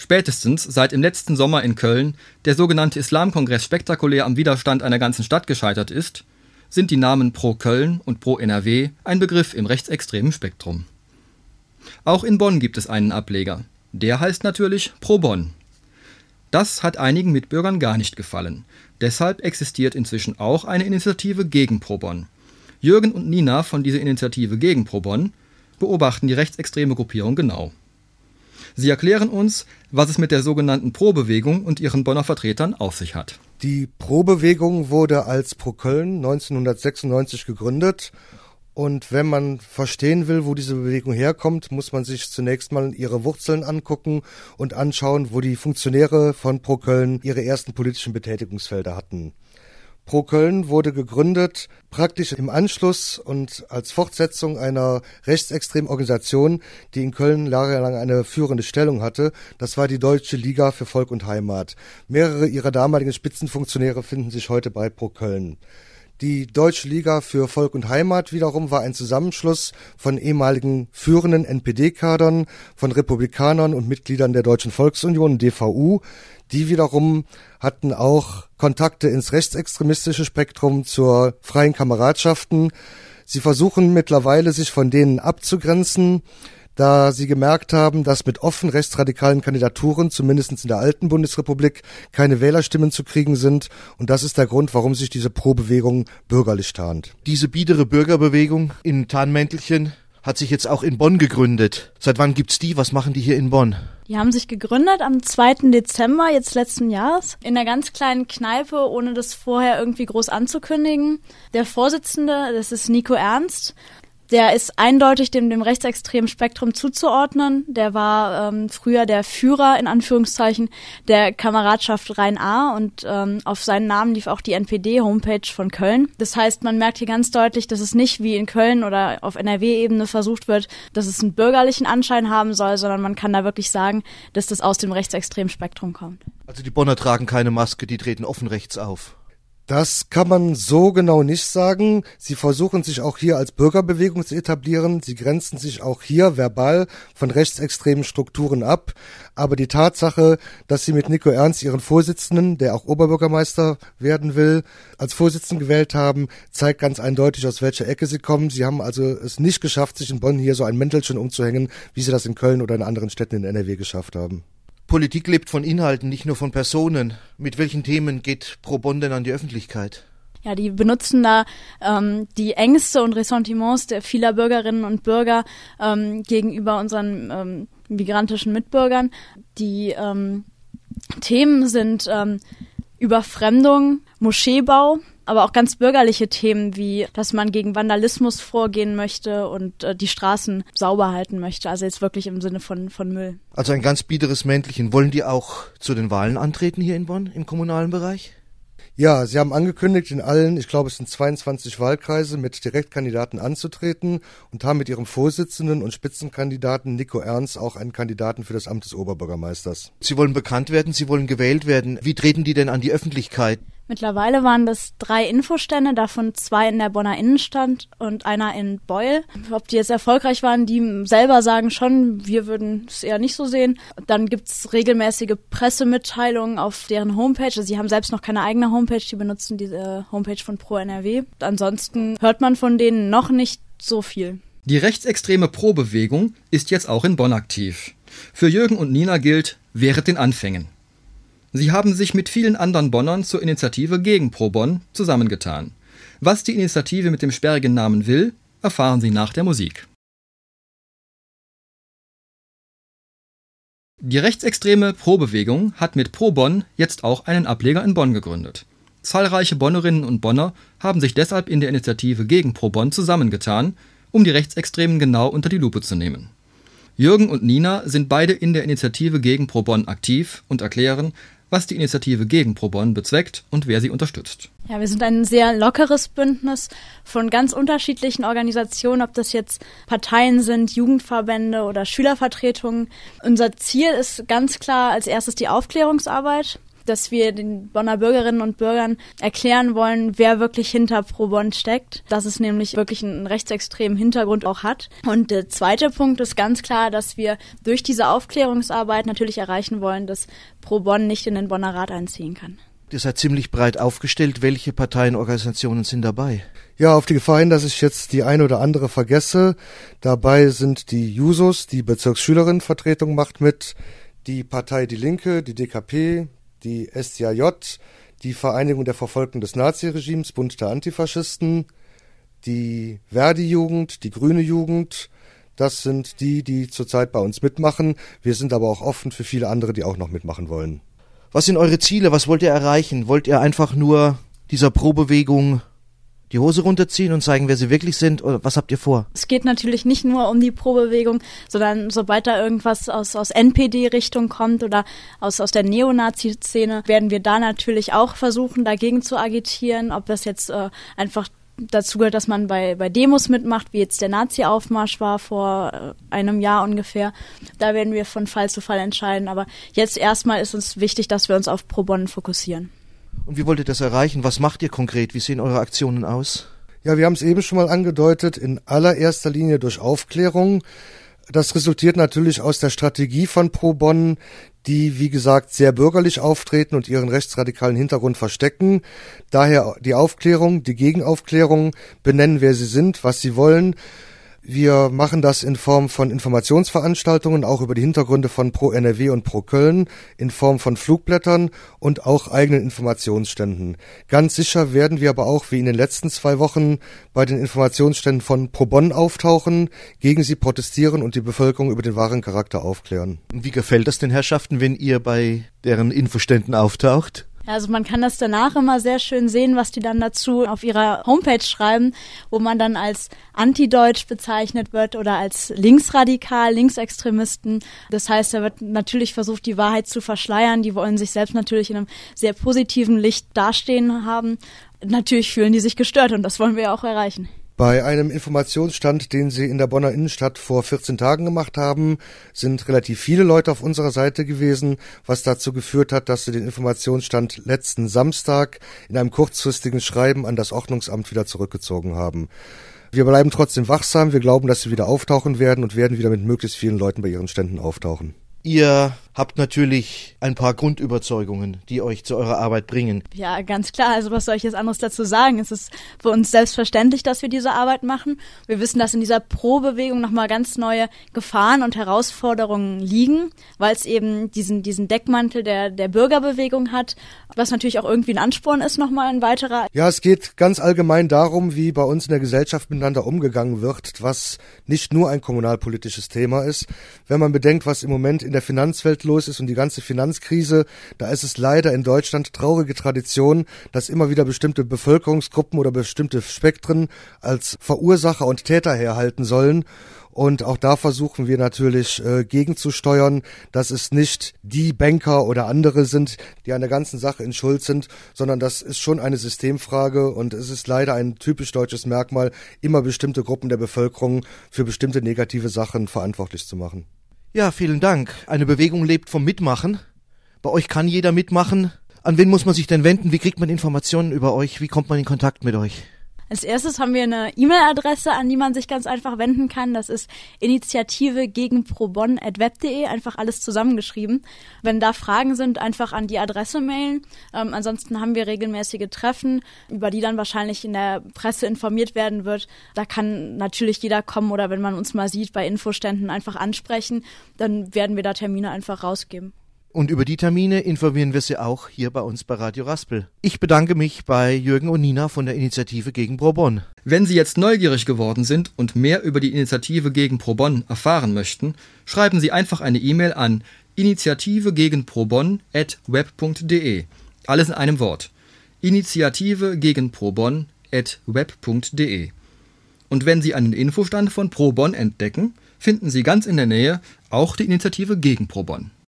Spätestens seit im letzten Sommer in Köln der sogenannte Islamkongress spektakulär am Widerstand einer ganzen Stadt gescheitert ist, sind die Namen Pro Köln und Pro NRW ein Begriff im rechtsextremen Spektrum. Auch in Bonn gibt es einen Ableger. Der heißt natürlich Pro Bonn. Das hat einigen Mitbürgern gar nicht gefallen. Deshalb existiert inzwischen auch eine Initiative gegen Pro Bonn. Jürgen und Nina von dieser Initiative gegen Pro Bonn beobachten die rechtsextreme Gruppierung genau. Sie erklären uns, was es mit der sogenannten Pro-Bewegung und ihren Bonner Vertretern auf sich hat. Die Pro-Bewegung wurde als Pro Köln 1996 gegründet. Und wenn man verstehen will, wo diese Bewegung herkommt, muss man sich zunächst mal ihre Wurzeln angucken und anschauen, wo die Funktionäre von Pro Köln ihre ersten politischen Betätigungsfelder hatten. Pro Köln wurde gegründet praktisch im Anschluss und als Fortsetzung einer rechtsextremen Organisation, die in Köln jahrelang eine führende Stellung hatte. Das war die Deutsche Liga für Volk und Heimat. Mehrere ihrer damaligen Spitzenfunktionäre finden sich heute bei Pro Köln. Die Deutsche Liga für Volk und Heimat wiederum war ein Zusammenschluss von ehemaligen führenden NPD-Kadern, von Republikanern und Mitgliedern der Deutschen Volksunion, DVU. Die wiederum hatten auch Kontakte ins rechtsextremistische Spektrum zur freien Kameradschaften. Sie versuchen mittlerweile, sich von denen abzugrenzen da sie gemerkt haben, dass mit offen rechtsradikalen Kandidaturen, zumindest in der alten Bundesrepublik, keine Wählerstimmen zu kriegen sind. Und das ist der Grund, warum sich diese Pro-Bewegung bürgerlich tarnt. Diese biedere Bürgerbewegung in Tarnmäntelchen hat sich jetzt auch in Bonn gegründet. Seit wann gibt's die? Was machen die hier in Bonn? Die haben sich gegründet am 2. Dezember jetzt letzten Jahres in einer ganz kleinen Kneipe, ohne das vorher irgendwie groß anzukündigen. Der Vorsitzende, das ist Nico Ernst, der ist eindeutig dem, dem rechtsextremen Spektrum zuzuordnen. Der war ähm, früher der Führer in Anführungszeichen der Kameradschaft Rhein-A und ähm, auf seinen Namen lief auch die NPD-Homepage von Köln. Das heißt, man merkt hier ganz deutlich, dass es nicht wie in Köln oder auf NRW-Ebene versucht wird, dass es einen bürgerlichen Anschein haben soll, sondern man kann da wirklich sagen, dass das aus dem rechtsextremen Spektrum kommt. Also die Bonner tragen keine Maske, die treten offen rechts auf. Das kann man so genau nicht sagen. Sie versuchen sich auch hier als Bürgerbewegung zu etablieren. Sie grenzen sich auch hier verbal von rechtsextremen Strukturen ab. Aber die Tatsache, dass sie mit Nico Ernst ihren Vorsitzenden, der auch Oberbürgermeister werden will, als Vorsitzenden gewählt haben, zeigt ganz eindeutig, aus welcher Ecke sie kommen. Sie haben also es nicht geschafft, sich in Bonn hier so ein Mäntelchen umzuhängen, wie sie das in Köln oder in anderen Städten in NRW geschafft haben. Politik lebt von Inhalten, nicht nur von Personen. Mit welchen Themen geht Pro Bonn denn an die Öffentlichkeit? Ja, die benutzen da ähm, die Ängste und Ressentiments der vieler Bürgerinnen und Bürger ähm, gegenüber unseren ähm, migrantischen Mitbürgern. Die ähm, Themen sind ähm, Überfremdung, Moscheebau, aber auch ganz bürgerliche Themen wie, dass man gegen Vandalismus vorgehen möchte und äh, die Straßen sauber halten möchte. Also jetzt wirklich im Sinne von, von Müll. Also ein ganz biederes Mäntelchen. Wollen die auch zu den Wahlen antreten hier in Bonn im kommunalen Bereich? Ja, Sie haben angekündigt, in allen, ich glaube es sind 22 Wahlkreise, mit Direktkandidaten anzutreten und haben mit Ihrem Vorsitzenden und Spitzenkandidaten Nico Ernst auch einen Kandidaten für das Amt des Oberbürgermeisters. Sie wollen bekannt werden, Sie wollen gewählt werden. Wie treten die denn an die Öffentlichkeit? Mittlerweile waren das drei Infostände, davon zwei in der Bonner Innenstadt und einer in Beul. Ob die jetzt erfolgreich waren, die selber sagen schon, wir würden es eher nicht so sehen. Dann gibt's regelmäßige Pressemitteilungen auf deren Homepage. Also sie haben selbst noch keine eigene Homepage, die benutzen diese Homepage von Pro NRW. Ansonsten hört man von denen noch nicht so viel. Die rechtsextreme Pro-Bewegung ist jetzt auch in Bonn aktiv. Für Jürgen und Nina gilt, während den Anfängen. Sie haben sich mit vielen anderen Bonnern zur Initiative gegen Pro Bonn zusammengetan. Was die Initiative mit dem sperrigen Namen will, erfahren Sie nach der Musik. Die rechtsextreme Pro-Bewegung hat mit Pro Bonn jetzt auch einen Ableger in Bonn gegründet. Zahlreiche Bonnerinnen und Bonner haben sich deshalb in der Initiative gegen Pro Bonn zusammengetan, um die Rechtsextremen genau unter die Lupe zu nehmen. Jürgen und Nina sind beide in der Initiative gegen Pro Bonn aktiv und erklären, was die Initiative gegen Pro Bonn bezweckt und wer sie unterstützt. Ja, wir sind ein sehr lockeres Bündnis von ganz unterschiedlichen Organisationen, ob das jetzt Parteien sind, Jugendverbände oder Schülervertretungen. Unser Ziel ist ganz klar als erstes die Aufklärungsarbeit. Dass wir den Bonner Bürgerinnen und Bürgern erklären wollen, wer wirklich hinter Pro Bonn steckt, dass es nämlich wirklich einen rechtsextremen Hintergrund auch hat. Und der zweite Punkt ist ganz klar, dass wir durch diese Aufklärungsarbeit natürlich erreichen wollen, dass Pro Bonn nicht in den Bonner Rat einziehen kann. Ihr seid ziemlich breit aufgestellt. Welche Parteienorganisationen sind dabei? Ja, auf die Gefahr hin, dass ich jetzt die eine oder andere vergesse. Dabei sind die Jusos, die Bezirksschülerinnenvertretung macht mit, die Partei Die Linke, die DKP, die SDAJ, die Vereinigung der Verfolgten des Naziregimes, Bund der Antifaschisten, die Verdi-Jugend, die Grüne Jugend. Das sind die, die zurzeit bei uns mitmachen. Wir sind aber auch offen für viele andere, die auch noch mitmachen wollen. Was sind eure Ziele? Was wollt ihr erreichen? Wollt ihr einfach nur dieser Pro-Bewegung die Hose runterziehen und zeigen, wer sie wirklich sind? Oder was habt ihr vor? Es geht natürlich nicht nur um die Pro-Bewegung, sondern sobald da irgendwas aus, aus NPD-Richtung kommt oder aus, aus der Neonazi-Szene, werden wir da natürlich auch versuchen, dagegen zu agitieren. Ob das jetzt äh, einfach dazu gehört, dass man bei, bei Demos mitmacht, wie jetzt der Nazi-Aufmarsch war vor äh, einem Jahr ungefähr. Da werden wir von Fall zu Fall entscheiden. Aber jetzt erstmal ist uns wichtig, dass wir uns auf Pro Bonn fokussieren. Und wie wollt ihr das erreichen? Was macht ihr konkret? Wie sehen eure Aktionen aus? Ja, wir haben es eben schon mal angedeutet, in allererster Linie durch Aufklärung. Das resultiert natürlich aus der Strategie von Pro Bonn, die, wie gesagt, sehr bürgerlich auftreten und ihren rechtsradikalen Hintergrund verstecken. Daher die Aufklärung, die Gegenaufklärung, benennen, wer sie sind, was sie wollen wir machen das in Form von Informationsveranstaltungen, auch über die Hintergründe von Pro NRW und Pro Köln, in Form von Flugblättern und auch eigenen Informationsständen. Ganz sicher werden wir aber auch wie in den letzten zwei Wochen bei den Informationsständen von Pro Bonn auftauchen, gegen sie protestieren und die Bevölkerung über den wahren Charakter aufklären. Wie gefällt das den Herrschaften, wenn ihr bei deren Infoständen auftaucht? Also man kann das danach immer sehr schön sehen, was die dann dazu auf ihrer Homepage schreiben, wo man dann als antideutsch bezeichnet wird oder als linksradikal, Linksextremisten. Das heißt, da wird natürlich versucht, die Wahrheit zu verschleiern. Die wollen sich selbst natürlich in einem sehr positiven Licht dastehen haben. Natürlich fühlen die sich gestört und das wollen wir ja auch erreichen. Bei einem Informationsstand, den Sie in der Bonner Innenstadt vor 14 Tagen gemacht haben, sind relativ viele Leute auf unserer Seite gewesen, was dazu geführt hat, dass Sie den Informationsstand letzten Samstag in einem kurzfristigen Schreiben an das Ordnungsamt wieder zurückgezogen haben. Wir bleiben trotzdem wachsam, wir glauben, dass Sie wieder auftauchen werden und werden wieder mit möglichst vielen Leuten bei Ihren Ständen auftauchen. Ihr habt natürlich ein paar Grundüberzeugungen, die euch zu eurer Arbeit bringen. Ja, ganz klar. Also was soll ich jetzt anderes dazu sagen? Es ist für uns selbstverständlich, dass wir diese Arbeit machen. Wir wissen, dass in dieser Pro-Bewegung nochmal ganz neue Gefahren und Herausforderungen liegen, weil es eben diesen, diesen Deckmantel der, der Bürgerbewegung hat, was natürlich auch irgendwie ein Ansporn ist, nochmal ein weiterer. Ja, es geht ganz allgemein darum, wie bei uns in der Gesellschaft miteinander umgegangen wird, was nicht nur ein kommunalpolitisches Thema ist. Wenn man bedenkt, was im Moment in der Finanzwelt los ist und die ganze Finanzkrise, da ist es leider in Deutschland traurige Tradition, dass immer wieder bestimmte Bevölkerungsgruppen oder bestimmte Spektren als Verursacher und Täter herhalten sollen. Und auch da versuchen wir natürlich äh, gegenzusteuern, dass es nicht die Banker oder andere sind, die an der ganzen Sache in Schuld sind, sondern das ist schon eine Systemfrage und es ist leider ein typisch deutsches Merkmal, immer bestimmte Gruppen der Bevölkerung für bestimmte negative Sachen verantwortlich zu machen. Ja, vielen Dank. Eine Bewegung lebt vom Mitmachen. Bei euch kann jeder mitmachen. An wen muss man sich denn wenden? Wie kriegt man Informationen über euch? Wie kommt man in Kontakt mit euch? Als erstes haben wir eine E-Mail-Adresse, an die man sich ganz einfach wenden kann. Das ist Initiative gegen probon.web.de, einfach alles zusammengeschrieben. Wenn da Fragen sind, einfach an die Adresse mailen. Ähm, ansonsten haben wir regelmäßige Treffen, über die dann wahrscheinlich in der Presse informiert werden wird. Da kann natürlich jeder kommen oder wenn man uns mal sieht bei Infoständen einfach ansprechen, dann werden wir da Termine einfach rausgeben. Und über die Termine informieren wir Sie auch hier bei uns bei Radio Raspel. Ich bedanke mich bei Jürgen und Nina von der Initiative gegen Probon. Wenn Sie jetzt neugierig geworden sind und mehr über die Initiative gegen Probon erfahren möchten, schreiben Sie einfach eine E-Mail an initiative gegen Probon at web.de. Alles in einem Wort. Initiative gegen Probon at web.de. Und wenn Sie einen Infostand von Probon entdecken, finden Sie ganz in der Nähe auch die Initiative gegen Probon.